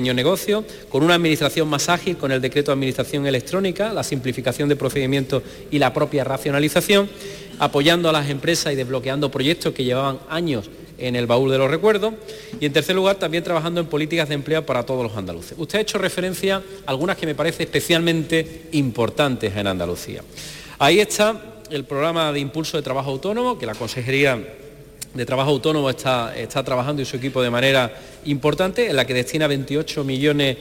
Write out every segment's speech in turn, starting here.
negocio, con una administración más ágil, con el decreto de administración electrónica, la simplificación de procedimientos y la propia racionalización, apoyando a las empresas y desbloqueando proyectos que llevaban años en el baúl de los recuerdos y en tercer lugar también trabajando en políticas de empleo para todos los andaluces. Usted ha hecho referencia a algunas que me parecen especialmente importantes en Andalucía. Ahí está el programa de impulso de trabajo autónomo que la Consejería de Trabajo Autónomo está, está trabajando y su equipo de manera importante, en la que destina 28 millones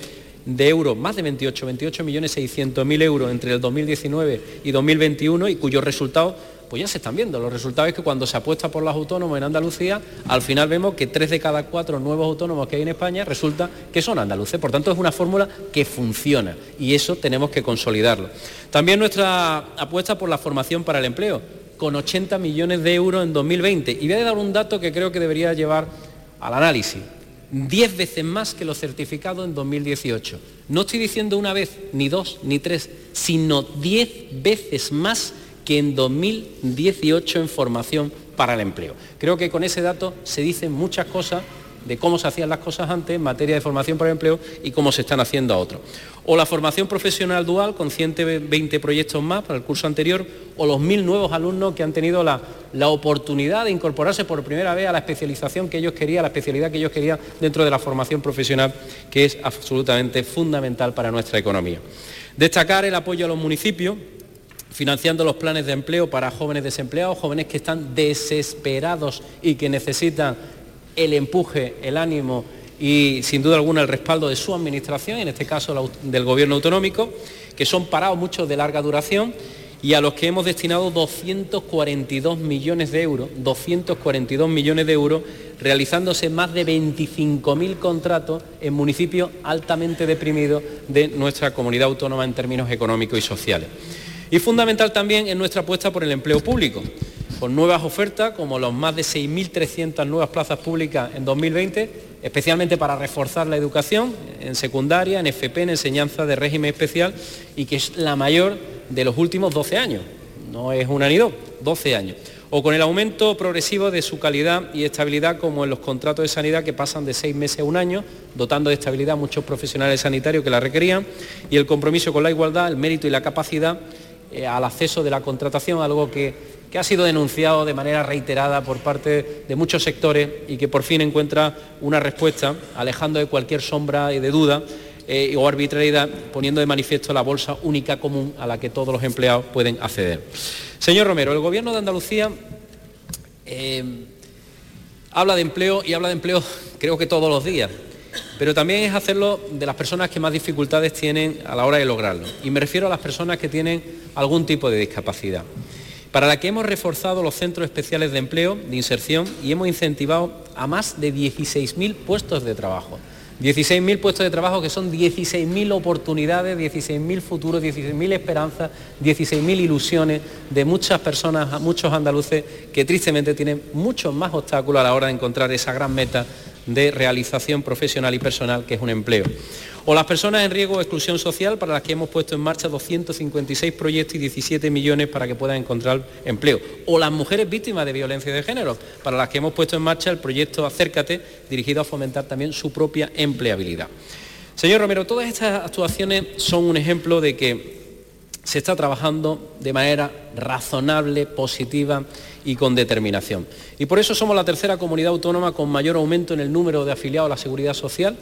de euros, más de 28, 28 millones 600 mil euros entre el 2019 y 2021 y cuyos resultados pues ya se están viendo. Los resultados es que cuando se apuesta por los autónomos en Andalucía, al final vemos que tres de cada cuatro nuevos autónomos que hay en España resulta que son andaluces. Por tanto, es una fórmula que funciona y eso tenemos que consolidarlo. También nuestra apuesta por la formación para el empleo con 80 millones de euros en 2020. Y voy a dar un dato que creo que debería llevar al análisis. 10 veces más que los certificados en 2018. No estoy diciendo una vez, ni dos, ni tres, sino 10 veces más que en 2018 en formación para el empleo. Creo que con ese dato se dicen muchas cosas de cómo se hacían las cosas antes en materia de formación para el empleo y cómo se están haciendo a otros. O la formación profesional dual con 120 proyectos más para el curso anterior, o los mil nuevos alumnos que han tenido la, la oportunidad de incorporarse por primera vez a la especialización que ellos querían, a la especialidad que ellos querían dentro de la formación profesional, que es absolutamente fundamental para nuestra economía. Destacar el apoyo a los municipios, financiando los planes de empleo para jóvenes desempleados, jóvenes que están desesperados y que necesitan el empuje, el ánimo y sin duda alguna el respaldo de su administración, en este caso del gobierno autonómico, que son parados muchos de larga duración y a los que hemos destinado 242 millones de euros, 242 millones de euros, realizándose más de 25.000 contratos en municipios altamente deprimidos de nuestra comunidad autónoma en términos económicos y sociales. Y fundamental también es nuestra apuesta por el empleo público con nuevas ofertas como los más de 6.300 nuevas plazas públicas en 2020, especialmente para reforzar la educación en secundaria, en FP, en enseñanza de régimen especial y que es la mayor de los últimos 12 años. No es una ni dos, 12 años. O con el aumento progresivo de su calidad y estabilidad como en los contratos de sanidad que pasan de seis meses a un año, dotando de estabilidad a muchos profesionales sanitarios que la requerían, y el compromiso con la igualdad, el mérito y la capacidad eh, al acceso de la contratación, algo que que ha sido denunciado de manera reiterada por parte de muchos sectores y que por fin encuentra una respuesta, alejando de cualquier sombra y de duda eh, o arbitrariedad, poniendo de manifiesto la bolsa única común a la que todos los empleados pueden acceder. Señor Romero, el Gobierno de Andalucía eh, habla de empleo y habla de empleo creo que todos los días, pero también es hacerlo de las personas que más dificultades tienen a la hora de lograrlo. Y me refiero a las personas que tienen algún tipo de discapacidad para la que hemos reforzado los centros especiales de empleo, de inserción y hemos incentivado a más de 16.000 puestos de trabajo. 16.000 puestos de trabajo que son 16.000 oportunidades, 16.000 futuros, 16.000 esperanzas, 16.000 ilusiones de muchas personas, muchos andaluces que tristemente tienen muchos más obstáculos a la hora de encontrar esa gran meta de realización profesional y personal que es un empleo. O las personas en riesgo de exclusión social para las que hemos puesto en marcha 256 proyectos y 17 millones para que puedan encontrar empleo. O las mujeres víctimas de violencia de género para las que hemos puesto en marcha el proyecto Acércate dirigido a fomentar también su propia empleabilidad. Señor Romero, todas estas actuaciones son un ejemplo de que se está trabajando de manera razonable, positiva y con determinación. Y por eso somos la tercera comunidad autónoma con mayor aumento en el número de afiliados a la seguridad social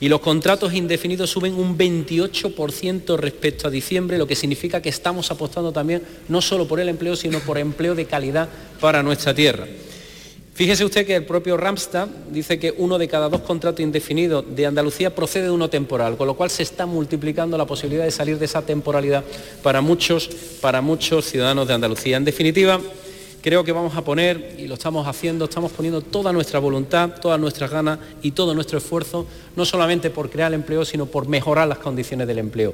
y los contratos indefinidos suben un 28% respecto a diciembre, lo que significa que estamos apostando también no solo por el empleo, sino por empleo de calidad para nuestra tierra. Fíjese usted que el propio Ramstad dice que uno de cada dos contratos indefinidos de Andalucía procede de uno temporal, con lo cual se está multiplicando la posibilidad de salir de esa temporalidad para muchos, para muchos ciudadanos de Andalucía. En definitiva, creo que vamos a poner, y lo estamos haciendo, estamos poniendo toda nuestra voluntad, todas nuestras ganas y todo nuestro esfuerzo, no solamente por crear empleo, sino por mejorar las condiciones del empleo.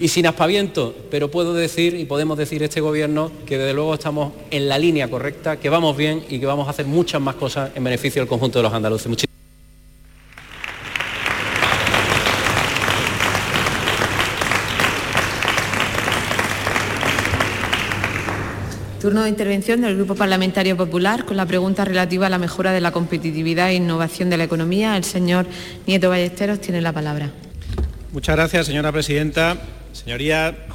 Y sin aspaviento, pero puedo decir y podemos decir este gobierno que desde luego estamos en la línea correcta, que vamos bien y que vamos a hacer muchas más cosas en beneficio del conjunto de los andaluces. Turno de intervención del Grupo Parlamentario Popular con la pregunta relativa a la mejora de la competitividad e innovación de la economía. El señor Nieto Ballesteros tiene la palabra. Muchas gracias, señora presidenta. Señoría,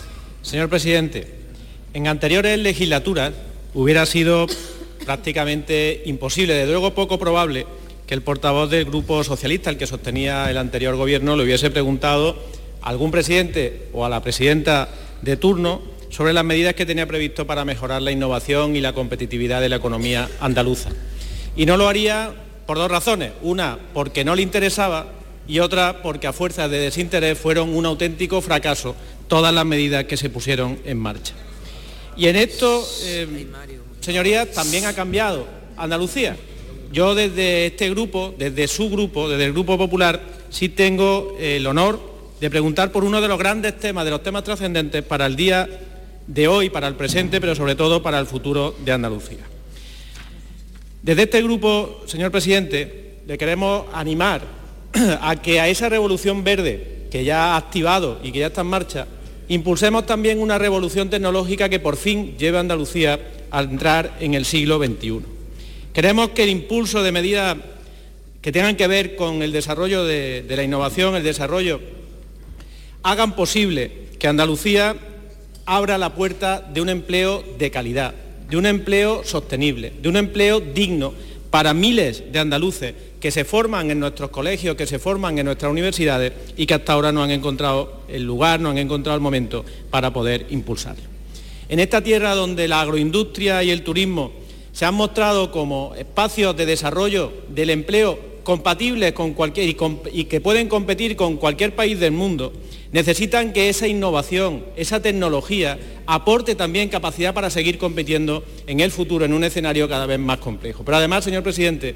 señor presidente, en anteriores legislaturas hubiera sido prácticamente imposible, desde luego poco probable, que el portavoz del Grupo Socialista, el que sostenía el anterior gobierno, le hubiese preguntado a algún presidente o a la presidenta de turno sobre las medidas que tenía previsto para mejorar la innovación y la competitividad de la economía andaluza. Y no lo haría por dos razones. Una, porque no le interesaba y otra, porque a fuerza de desinterés fueron un auténtico fracaso todas las medidas que se pusieron en marcha. Y en esto, eh, señorías, también ha cambiado Andalucía. Yo desde este grupo, desde su grupo, desde el Grupo Popular, sí tengo el honor de preguntar por uno de los grandes temas, de los temas trascendentes para el día de hoy, para el presente, pero sobre todo para el futuro de Andalucía. Desde este grupo, señor presidente, le queremos animar a que a esa revolución verde que ya ha activado y que ya está en marcha, impulsemos también una revolución tecnológica que por fin lleve a Andalucía a entrar en el siglo XXI. Queremos que el impulso de medidas que tengan que ver con el desarrollo de, de la innovación, el desarrollo, hagan posible que Andalucía abra la puerta de un empleo de calidad, de un empleo sostenible, de un empleo digno para miles de andaluces que se forman en nuestros colegios, que se forman en nuestras universidades y que hasta ahora no han encontrado el lugar, no han encontrado el momento para poder impulsarlo. En esta tierra donde la agroindustria y el turismo se han mostrado como espacios de desarrollo del empleo compatibles con cualquier y, y que pueden competir con cualquier país del mundo, necesitan que esa innovación, esa tecnología, aporte también capacidad para seguir compitiendo en el futuro en un escenario cada vez más complejo. Pero además, señor presidente,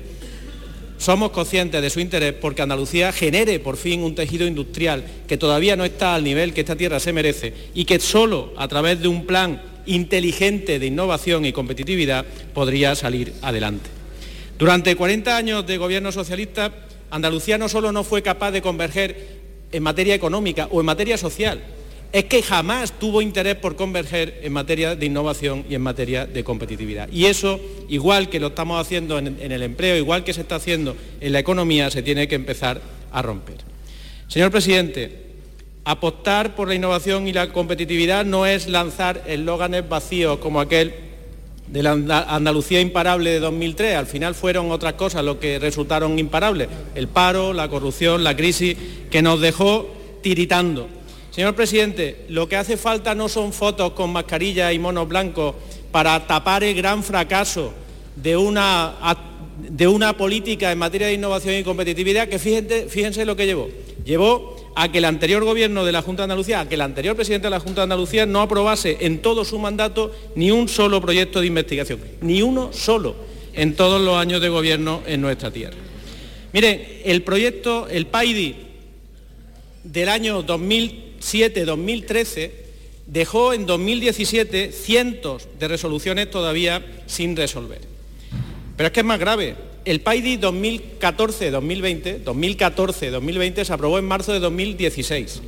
somos conscientes de su interés porque Andalucía genere por fin un tejido industrial que todavía no está al nivel que esta tierra se merece y que solo a través de un plan inteligente de innovación y competitividad podría salir adelante. Durante 40 años de gobierno socialista, Andalucía no solo no fue capaz de converger en materia económica o en materia social. Es que jamás tuvo interés por converger en materia de innovación y en materia de competitividad. Y eso, igual que lo estamos haciendo en, el empleo, igual que se está haciendo en la economía, se tiene que empezar a romper. Señor presidente, apostar por la innovación y la competitividad no es lanzar eslóganes vacíos como aquel de la Andalucía imparable de 2003. Al final fueron otras cosas lo que resultaron imparables. El paro, la corrupción, la crisis que nos dejó tiritando. Señor presidente, lo que hace falta no son fotos con mascarillas y monos blancos para tapar el gran fracaso de una, de una política en materia de innovación y competitividad que fíjense, fíjense lo que llevó. Llevó a que el anterior gobierno de la Junta de Andalucía, a que el anterior presidente de la Junta de Andalucía no aprobase en todo su mandato ni un solo proyecto de investigación, ni uno solo en todos los años de gobierno en nuestra tierra. Miren, el proyecto, el PAIDI del año 2007-2013 dejó en 2017 cientos de resoluciones todavía sin resolver. Pero es que es más grave, el PAIDI 2014-2020, 2014-2020 se aprobó en marzo de 2016.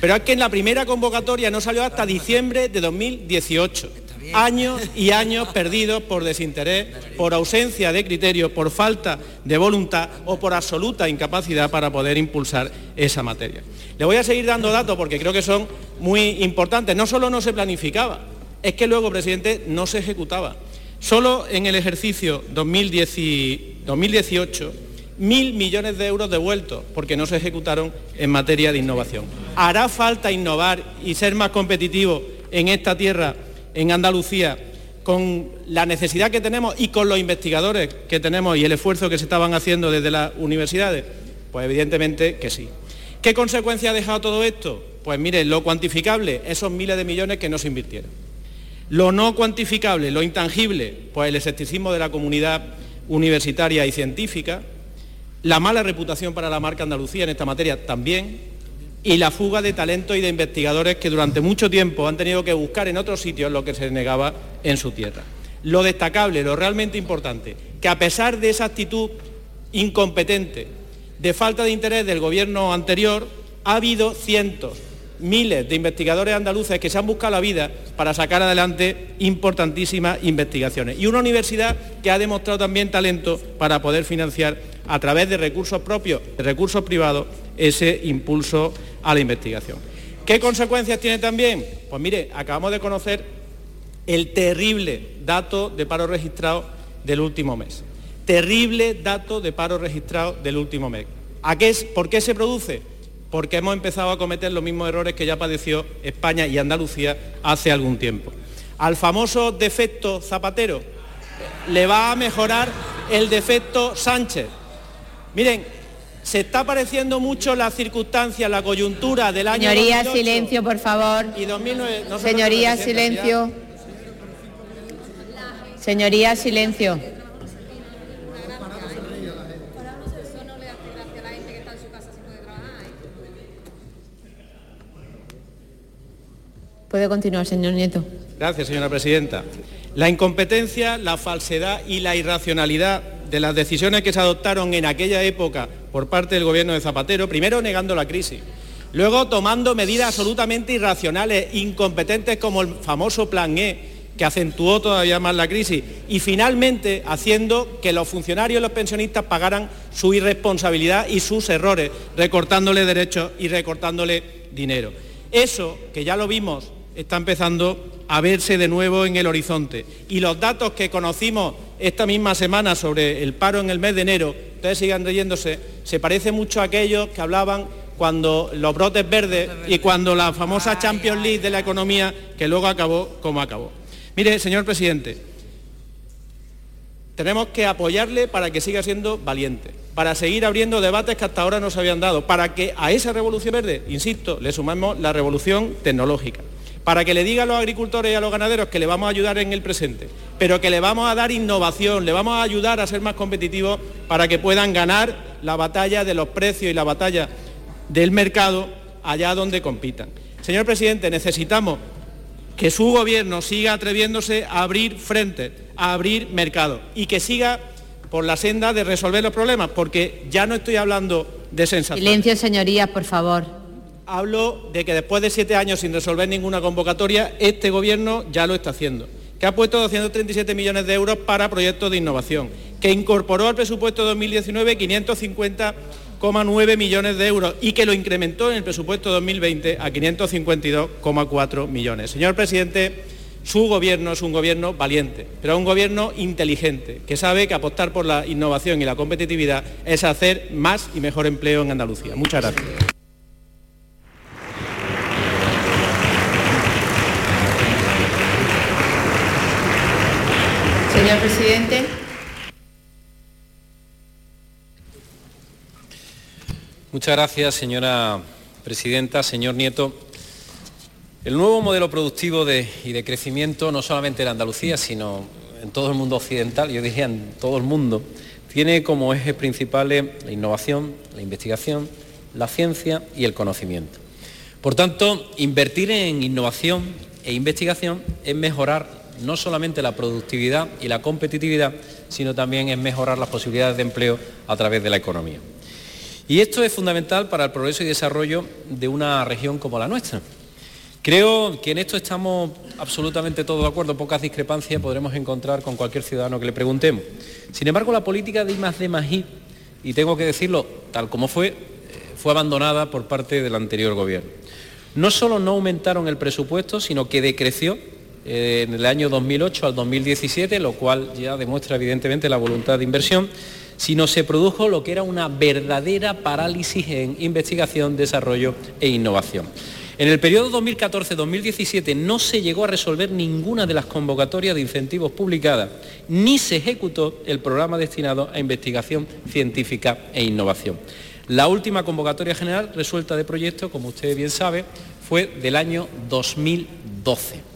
Pero es que en la primera convocatoria no salió hasta diciembre de 2018. Años y años perdidos por desinterés, por ausencia de criterio, por falta de voluntad o por absoluta incapacidad para poder impulsar esa materia. Le voy a seguir dando datos porque creo que son muy importantes. No solo no se planificaba, es que luego, presidente, no se ejecutaba. Solo en el ejercicio 2018, mil millones de euros devueltos porque no se ejecutaron en materia de innovación. ¿Hará falta innovar y ser más competitivo en esta tierra, en Andalucía, con la necesidad que tenemos y con los investigadores que tenemos y el esfuerzo que se estaban haciendo desde las universidades? Pues evidentemente que sí. ¿Qué consecuencia ha dejado todo esto? Pues mire, lo cuantificable, esos miles de millones que no se invirtieron. Lo no cuantificable, lo intangible, pues el escepticismo de la comunidad universitaria y científica, la mala reputación para la marca Andalucía en esta materia también, y la fuga de talentos y de investigadores que durante mucho tiempo han tenido que buscar en otros sitios lo que se negaba en su tierra. Lo destacable, lo realmente importante, que a pesar de esa actitud incompetente, de falta de interés del gobierno anterior, ha habido cientos miles de investigadores andaluces que se han buscado la vida para sacar adelante importantísimas investigaciones. Y una universidad que ha demostrado también talento para poder financiar a través de recursos propios, de recursos privados, ese impulso a la investigación. ¿Qué consecuencias tiene también? Pues mire, acabamos de conocer el terrible dato de paro registrado del último mes. Terrible dato de paro registrado del último mes. ¿A qué es, ¿Por qué se produce? Porque hemos empezado a cometer los mismos errores que ya padeció España y Andalucía hace algún tiempo. Al famoso defecto Zapatero le va a mejorar el defecto Sánchez. Miren, se está pareciendo mucho la circunstancia, la coyuntura del año Señoría, silencio, por favor. Y 2009, Señoría, silencio. Señoría, silencio. Puede continuar, señor Nieto. Gracias, señora presidenta. La incompetencia, la falsedad y la irracionalidad de las decisiones que se adoptaron en aquella época por parte del gobierno de Zapatero, primero negando la crisis, luego tomando medidas absolutamente irracionales, incompetentes como el famoso Plan E, que acentuó todavía más la crisis, y finalmente haciendo que los funcionarios y los pensionistas pagaran su irresponsabilidad y sus errores, recortándole derechos y recortándole dinero. Eso, que ya lo vimos está empezando a verse de nuevo en el horizonte. Y los datos que conocimos esta misma semana sobre el paro en el mes de enero, ustedes sigan leyéndose, se parece mucho a aquellos que hablaban cuando los brotes verdes y cuando la famosa Champions League de la economía, que luego acabó como acabó. Mire, señor presidente, tenemos que apoyarle para que siga siendo valiente, para seguir abriendo debates que hasta ahora no se habían dado, para que a esa revolución verde, insisto, le sumamos la revolución tecnológica para que le diga a los agricultores y a los ganaderos que le vamos a ayudar en el presente, pero que le vamos a dar innovación, le vamos a ayudar a ser más competitivos para que puedan ganar la batalla de los precios y la batalla del mercado allá donde compitan. Señor presidente, necesitamos que su gobierno siga atreviéndose a abrir frentes, a abrir mercados y que siga por la senda de resolver los problemas, porque ya no estoy hablando de sensación. Silencio, señorías, por favor hablo de que después de siete años sin resolver ninguna convocatoria, este Gobierno ya lo está haciendo, que ha puesto 237 millones de euros para proyectos de innovación, que incorporó al presupuesto de 2019 550,9 millones de euros y que lo incrementó en el presupuesto 2020 a 552,4 millones. Señor presidente, su gobierno es un gobierno valiente, pero un gobierno inteligente, que sabe que apostar por la innovación y la competitividad es hacer más y mejor empleo en Andalucía. Muchas gracias. Señor presidente. Muchas gracias, señora presidenta. Señor Nieto, el nuevo modelo productivo y de crecimiento, no solamente en Andalucía, sino en todo el mundo occidental, yo diría en todo el mundo, tiene como ejes principales la innovación, la investigación, la ciencia y el conocimiento. Por tanto, invertir en innovación e investigación es mejorar no solamente la productividad y la competitividad, sino también es mejorar las posibilidades de empleo a través de la economía. Y esto es fundamental para el progreso y desarrollo de una región como la nuestra. Creo que en esto estamos absolutamente todos de acuerdo, pocas discrepancias podremos encontrar con cualquier ciudadano que le preguntemos. Sin embargo, la política de I más D y tengo que decirlo tal como fue, fue abandonada por parte del anterior gobierno. No solo no aumentaron el presupuesto, sino que decreció eh, en el año 2008 al 2017, lo cual ya demuestra evidentemente la voluntad de inversión, sino se produjo lo que era una verdadera parálisis en investigación, desarrollo e innovación. En el periodo 2014-2017 no se llegó a resolver ninguna de las convocatorias de incentivos publicadas, ni se ejecutó el programa destinado a investigación científica e innovación. La última convocatoria general resuelta de proyecto, como usted bien sabe, fue del año 2012.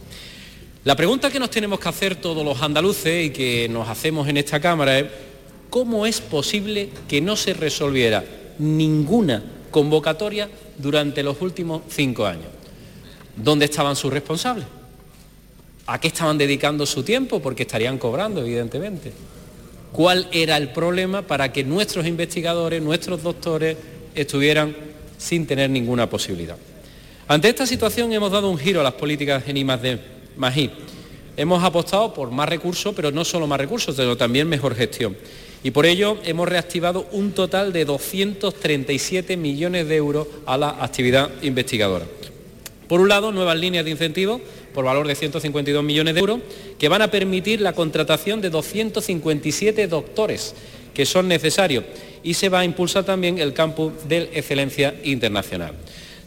La pregunta que nos tenemos que hacer todos los andaluces y que nos hacemos en esta Cámara es, ¿cómo es posible que no se resolviera ninguna convocatoria durante los últimos cinco años? ¿Dónde estaban sus responsables? ¿A qué estaban dedicando su tiempo? Porque estarían cobrando, evidentemente. ¿Cuál era el problema para que nuestros investigadores, nuestros doctores estuvieran sin tener ninguna posibilidad? Ante esta situación hemos dado un giro a las políticas en I de Magí. Hemos apostado por más recursos, pero no solo más recursos, sino también mejor gestión. Y por ello hemos reactivado un total de 237 millones de euros a la actividad investigadora. Por un lado, nuevas líneas de incentivos por valor de 152 millones de euros que van a permitir la contratación de 257 doctores que son necesarios y se va a impulsar también el campus de excelencia internacional.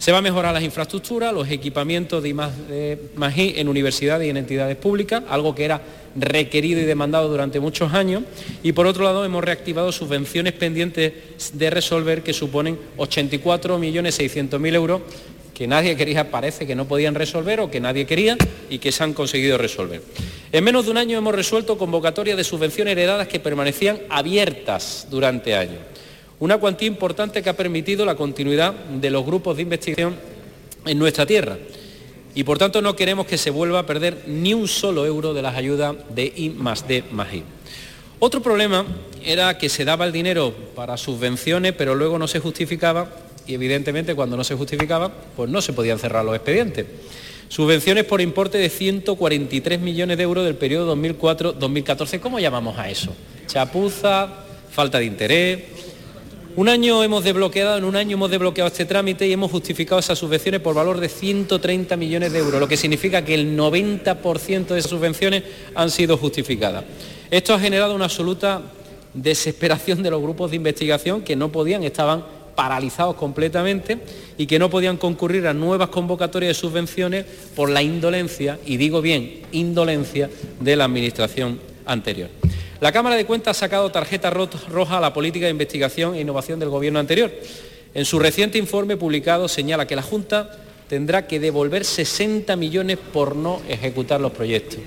Se va a mejorar las infraestructuras, los equipamientos de I en universidades y en entidades públicas, algo que era requerido y demandado durante muchos años. Y por otro lado hemos reactivado subvenciones pendientes de resolver que suponen 84.600.000 euros que nadie quería, parece que no podían resolver o que nadie quería y que se han conseguido resolver. En menos de un año hemos resuelto convocatorias de subvenciones heredadas que permanecían abiertas durante años. Una cuantía importante que ha permitido la continuidad de los grupos de investigación en nuestra tierra. Y por tanto no queremos que se vuelva a perder ni un solo euro de las ayudas de I más D más I. Otro problema era que se daba el dinero para subvenciones, pero luego no se justificaba y evidentemente cuando no se justificaba, pues no se podían cerrar los expedientes. Subvenciones por importe de 143 millones de euros del periodo 2004-2014. ¿Cómo llamamos a eso? Chapuza, falta de interés, un año hemos desbloqueado, en un año hemos desbloqueado este trámite y hemos justificado esas subvenciones por valor de 130 millones de euros, lo que significa que el 90% de esas subvenciones han sido justificadas. Esto ha generado una absoluta desesperación de los grupos de investigación que no podían, estaban paralizados completamente y que no podían concurrir a nuevas convocatorias de subvenciones por la indolencia, y digo bien, indolencia de la Administración anterior. La Cámara de Cuentas ha sacado tarjeta roja a la política de investigación e innovación del Gobierno anterior. En su reciente informe publicado señala que la Junta tendrá que devolver 60 millones por no ejecutar los proyectos.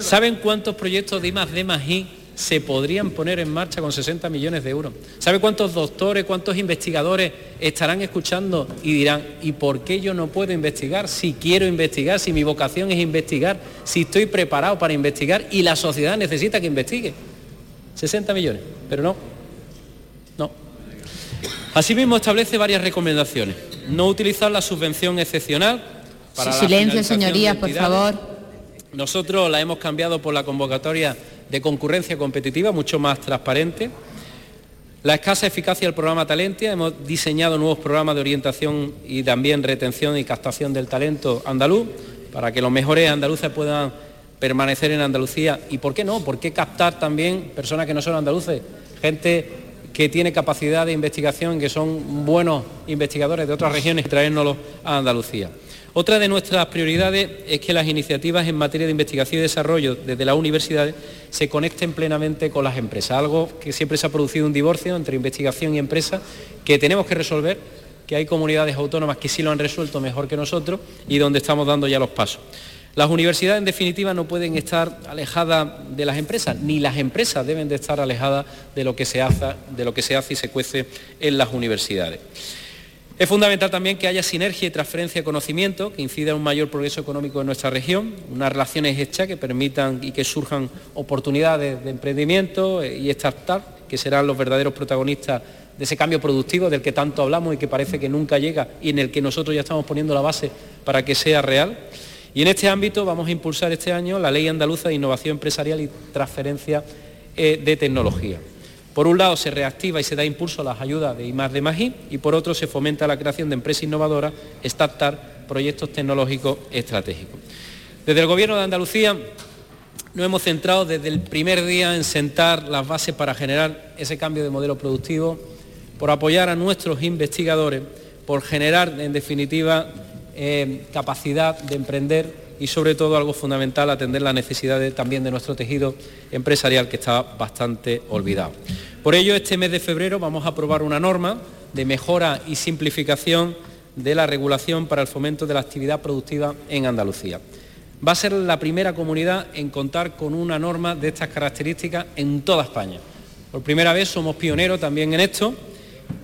¿Saben cuántos proyectos de I D I se podrían poner en marcha con 60 millones de euros. ¿Sabe cuántos doctores, cuántos investigadores estarán escuchando y dirán, ¿y por qué yo no puedo investigar? Si quiero investigar, si mi vocación es investigar, si estoy preparado para investigar y la sociedad necesita que investigue. 60 millones, pero no, no. Asimismo establece varias recomendaciones. No utilizar la subvención excepcional para Silencio, señorías, por favor. Nosotros la hemos cambiado por la convocatoria de concurrencia competitiva, mucho más transparente. La escasa eficacia del programa Talentia, hemos diseñado nuevos programas de orientación y también retención y captación del talento andaluz para que los mejores andaluces puedan permanecer en Andalucía y, ¿por qué no? ¿Por qué captar también personas que no son andaluces? Gente que tiene capacidad de investigación, que son buenos investigadores de otras regiones y a Andalucía. Otra de nuestras prioridades es que las iniciativas en materia de investigación y desarrollo desde las universidades se conecten plenamente con las empresas, algo que siempre se ha producido un divorcio entre investigación y empresa que tenemos que resolver, que hay comunidades autónomas que sí lo han resuelto mejor que nosotros y donde estamos dando ya los pasos. Las universidades, en definitiva, no pueden estar alejadas de las empresas, ni las empresas deben de estar alejadas de lo que se hace, de lo que se hace y se cuece en las universidades. Es fundamental también que haya sinergia y transferencia de conocimiento que incida en un mayor progreso económico en nuestra región, unas relaciones hechas que permitan y que surjan oportunidades de emprendimiento y startup, que serán los verdaderos protagonistas de ese cambio productivo del que tanto hablamos y que parece que nunca llega y en el que nosotros ya estamos poniendo la base para que sea real. Y en este ámbito vamos a impulsar este año la Ley Andaluza de Innovación Empresarial y Transferencia eh, de Tecnología. Por un lado se reactiva y se da impulso a las ayudas de I de Magí y por otro se fomenta la creación de empresas innovadoras, startups, proyectos tecnológicos estratégicos. Desde el Gobierno de Andalucía nos hemos centrado desde el primer día en sentar las bases para generar ese cambio de modelo productivo, por apoyar a nuestros investigadores, por generar en definitiva eh, capacidad de emprender y sobre todo algo fundamental, atender las necesidades también de nuestro tejido empresarial que está bastante olvidado. Por ello, este mes de febrero vamos a aprobar una norma de mejora y simplificación de la regulación para el fomento de la actividad productiva en Andalucía. Va a ser la primera comunidad en contar con una norma de estas características en toda España. Por primera vez somos pioneros también en esto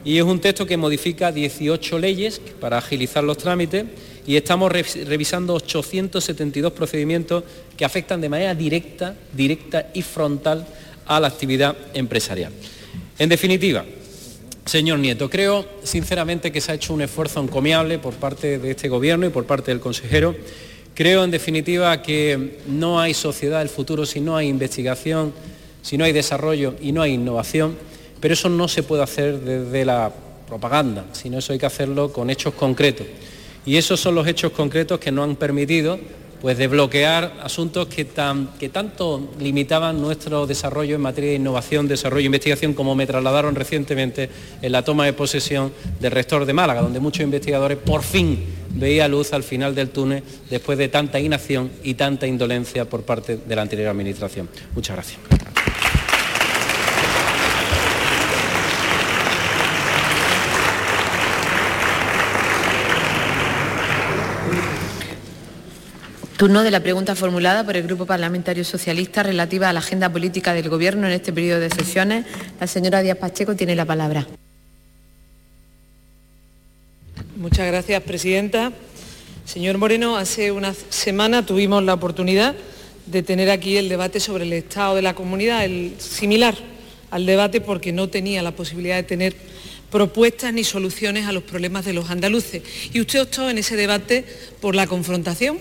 y es un texto que modifica 18 leyes para agilizar los trámites y estamos revisando 872 procedimientos que afectan de manera directa, directa y frontal a la actividad empresarial. En definitiva, Señor Nieto, creo sinceramente que se ha hecho un esfuerzo encomiable por parte de este Gobierno y por parte del consejero. Creo en definitiva que no hay sociedad del futuro si no hay investigación, si no hay desarrollo y no hay innovación, pero eso no se puede hacer desde la propaganda, sino eso hay que hacerlo con hechos concretos. Y esos son los hechos concretos que nos han permitido pues desbloquear asuntos que, tanto limitaban nuestro desarrollo en materia de innovación, desarrollo e investigación, como me trasladaron recientemente en la toma de posesión del rector de Málaga, donde muchos investigadores por fin veía luz al final del túnel después de tanta inacción y tanta indolencia por parte de la anterior administración. Muchas gracias. Turno de la pregunta formulada por el Grupo Parlamentario Socialista relativa a la agenda política del Gobierno en este periodo de sesiones. La señora Díaz Pacheco tiene la palabra. Muchas gracias, Presidenta. Señor Moreno, hace una semana tuvimos la oportunidad de tener aquí el debate sobre el estado de la comunidad, el similar al debate porque no tenía la posibilidad de tener propuestas ni soluciones a los problemas de los andaluces. Y usted optó en ese debate por la confrontación,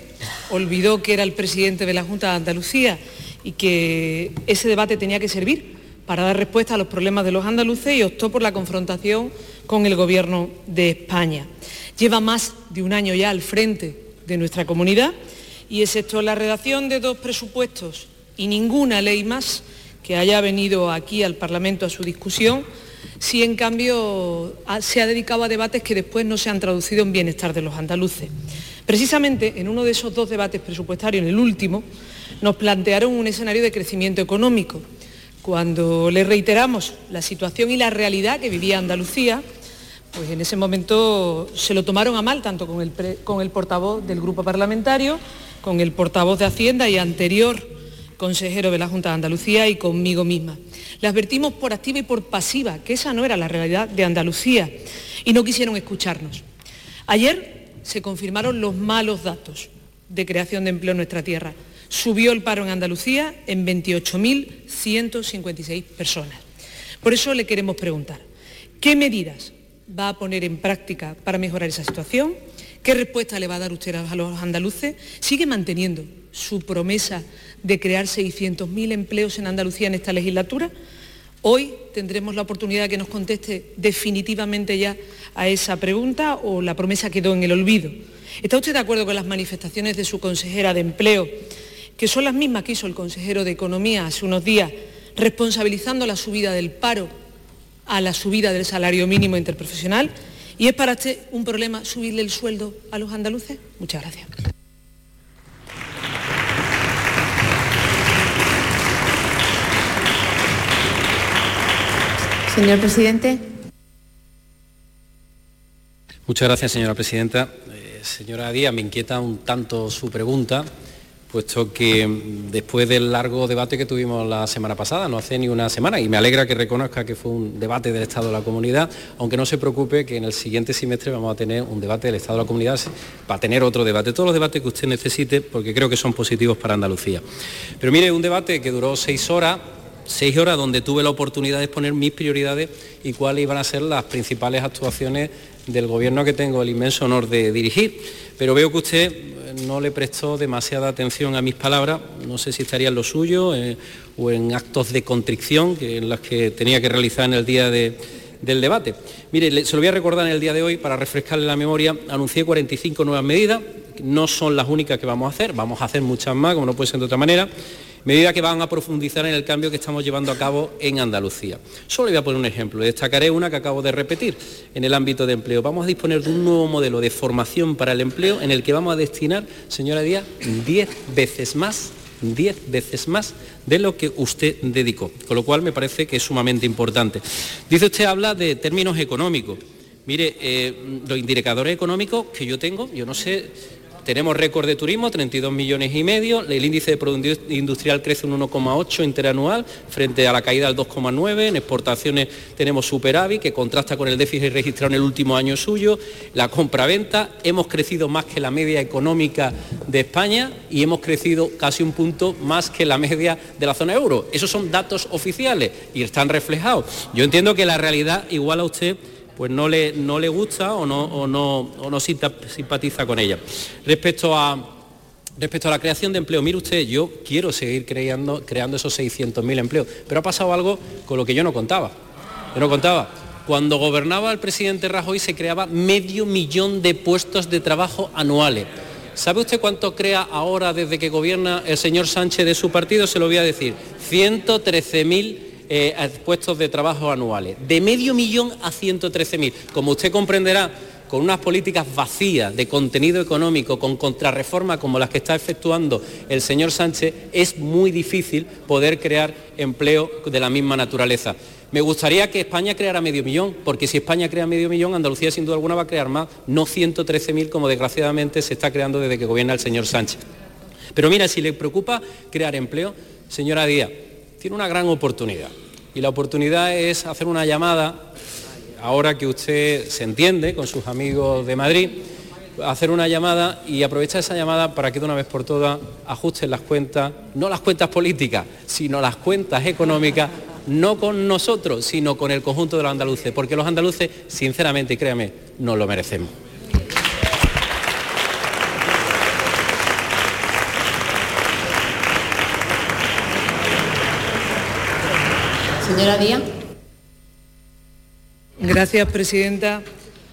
olvidó que era el presidente de la Junta de Andalucía y que ese debate tenía que servir para dar respuesta a los problemas de los andaluces y optó por la confrontación con el Gobierno de España. Lleva más de un año ya al frente de nuestra comunidad y excepto la redacción de dos presupuestos y ninguna ley más que haya venido aquí al Parlamento a su discusión, sí en cambio se ha dedicado a debates que después no se han traducido en bienestar de los andaluces. Precisamente en uno de esos dos debates presupuestarios, en el último, nos plantearon un escenario de crecimiento económico. Cuando le reiteramos la situación y la realidad que vivía Andalucía, pues en ese momento se lo tomaron a mal, tanto con el, con el portavoz del grupo parlamentario, con el portavoz de Hacienda y anterior consejero de la Junta de Andalucía y conmigo misma. Le advertimos por activa y por pasiva que esa no era la realidad de Andalucía y no quisieron escucharnos. Ayer se confirmaron los malos datos de creación de empleo en nuestra tierra. Subió el paro en Andalucía en 28.156 personas. Por eso le queremos preguntar, ¿qué medidas va a poner en práctica para mejorar esa situación? ¿Qué respuesta le va a dar usted a los andaluces? ¿Sigue manteniendo su promesa de crear 600.000 empleos en Andalucía en esta legislatura? Hoy tendremos la oportunidad de que nos conteste definitivamente ya a esa pregunta o la promesa quedó en el olvido. ¿Está usted de acuerdo con las manifestaciones de su consejera de empleo, que son las mismas que hizo el consejero de Economía hace unos días, responsabilizando la subida del paro a la subida del salario mínimo interprofesional? ¿Y es para usted un problema subirle el sueldo a los andaluces? Muchas gracias. Señor presidente. Muchas gracias, señora presidenta. Eh, señora Díaz, me inquieta un tanto su pregunta, puesto que después del largo debate que tuvimos la semana pasada, no hace ni una semana, y me alegra que reconozca que fue un debate del Estado de la Comunidad, aunque no se preocupe que en el siguiente semestre vamos a tener un debate del Estado de la Comunidad para tener otro debate, todos los debates que usted necesite, porque creo que son positivos para Andalucía. Pero mire, un debate que duró seis horas, seis horas donde tuve la oportunidad de exponer mis prioridades y cuáles iban a ser las principales actuaciones del gobierno que tengo el inmenso honor de dirigir. Pero veo que usted eh, no le prestó demasiada atención a mis palabras, no sé si estaría en lo suyo eh, o en actos de contrición que, en las que tenía que realizar en el día del debate. Mire, se lo voy a recordar en el día de hoy para refrescarle la memoria. Anuncié 45 nuevas medidas, no son las únicas que vamos a hacer, vamos a hacer muchas más, como no puede ser de otra manera medidas que van a profundizar en el cambio que estamos llevando a cabo en Andalucía. Solo voy a poner un ejemplo, destacaré una que acabo de repetir en el ámbito de empleo. Vamos a disponer de un nuevo modelo de formación para el empleo en el que vamos a destinar, señora Díaz, 10 veces más 10 veces más de lo que usted dedicó, con lo cual me parece que es sumamente importante. Dice usted, habla de términos económicos. Mire, eh, los indicadores económicos que yo tengo, yo no sé tenemos récord de turismo, 32 millones y medio, el índice de producción industrial crece un 1,8 interanual frente a la caída del 2,9, en exportaciones tenemos superávit que contrasta con el déficit registrado en el último año suyo, la compra-venta, hemos crecido más que la media económica de España y hemos crecido casi un punto más que la media de la zona euro. Esos son datos oficiales y están reflejados. Yo entiendo que la realidad igual a usted pues no le, no le gusta o no, no simpatiza con ella. Respecto a, Respecto a la creación de empleo, mire usted, yo quiero seguir creando, creando esos 600.000 empleos, pero ha pasado algo con lo que yo no contaba. Yo no contaba. Cuando gobernaba el presidente Rajoy se creaba medio millón de puestos de trabajo anuales. ¿Sabe usted cuánto crea ahora desde que gobierna el señor Sánchez de su partido? Se lo voy a decir. 113.000 eh, puestos de trabajo anuales, de medio millón a 113.000. Como usted comprenderá, con unas políticas vacías de contenido económico, con contrarreforma como las que está efectuando el señor Sánchez, es muy difícil poder crear empleo de la misma naturaleza. Me gustaría que España creara medio millón, porque si España crea medio millón, Andalucía sin duda alguna va a crear más, no 113.000 como desgraciadamente se está creando desde que gobierna el señor Sánchez. Pero mira, si le preocupa crear empleo, señora Díaz, tiene una gran oportunidad. Y la oportunidad es hacer una llamada, ahora que usted se entiende con sus amigos de Madrid, hacer una llamada y aprovechar esa llamada para que de una vez por todas ajusten las cuentas, no las cuentas políticas, sino las cuentas económicas, no con nosotros, sino con el conjunto de los andaluces, porque los andaluces, sinceramente, créame, no lo merecemos. Señora Díaz. Gracias, presidenta.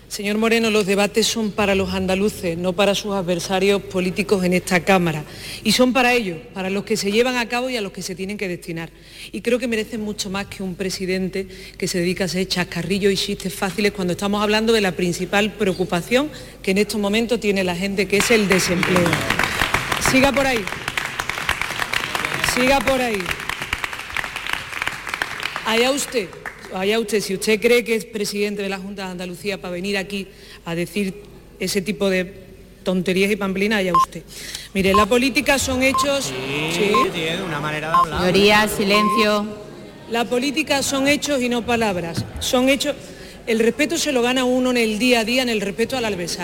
Señor Moreno, los debates son para los andaluces, no para sus adversarios políticos en esta Cámara. Y son para ellos, para los que se llevan a cabo y a los que se tienen que destinar. Y creo que merecen mucho más que un presidente que se dedica a hacer chascarrillos y chistes fáciles cuando estamos hablando de la principal preocupación que en estos momentos tiene la gente, que es el desempleo. Siga por ahí. Siga por ahí. Allá usted, allá usted, si usted cree que es presidente de la Junta de Andalucía para venir aquí a decir ese tipo de tonterías y pamplinas, allá usted. Mire, la política son hechos... Sí, tiene una manera de hablar. Señoría, silencio. La política son hechos y no palabras. Son hechos... El respeto se lo gana uno en el día a día, en el respeto al.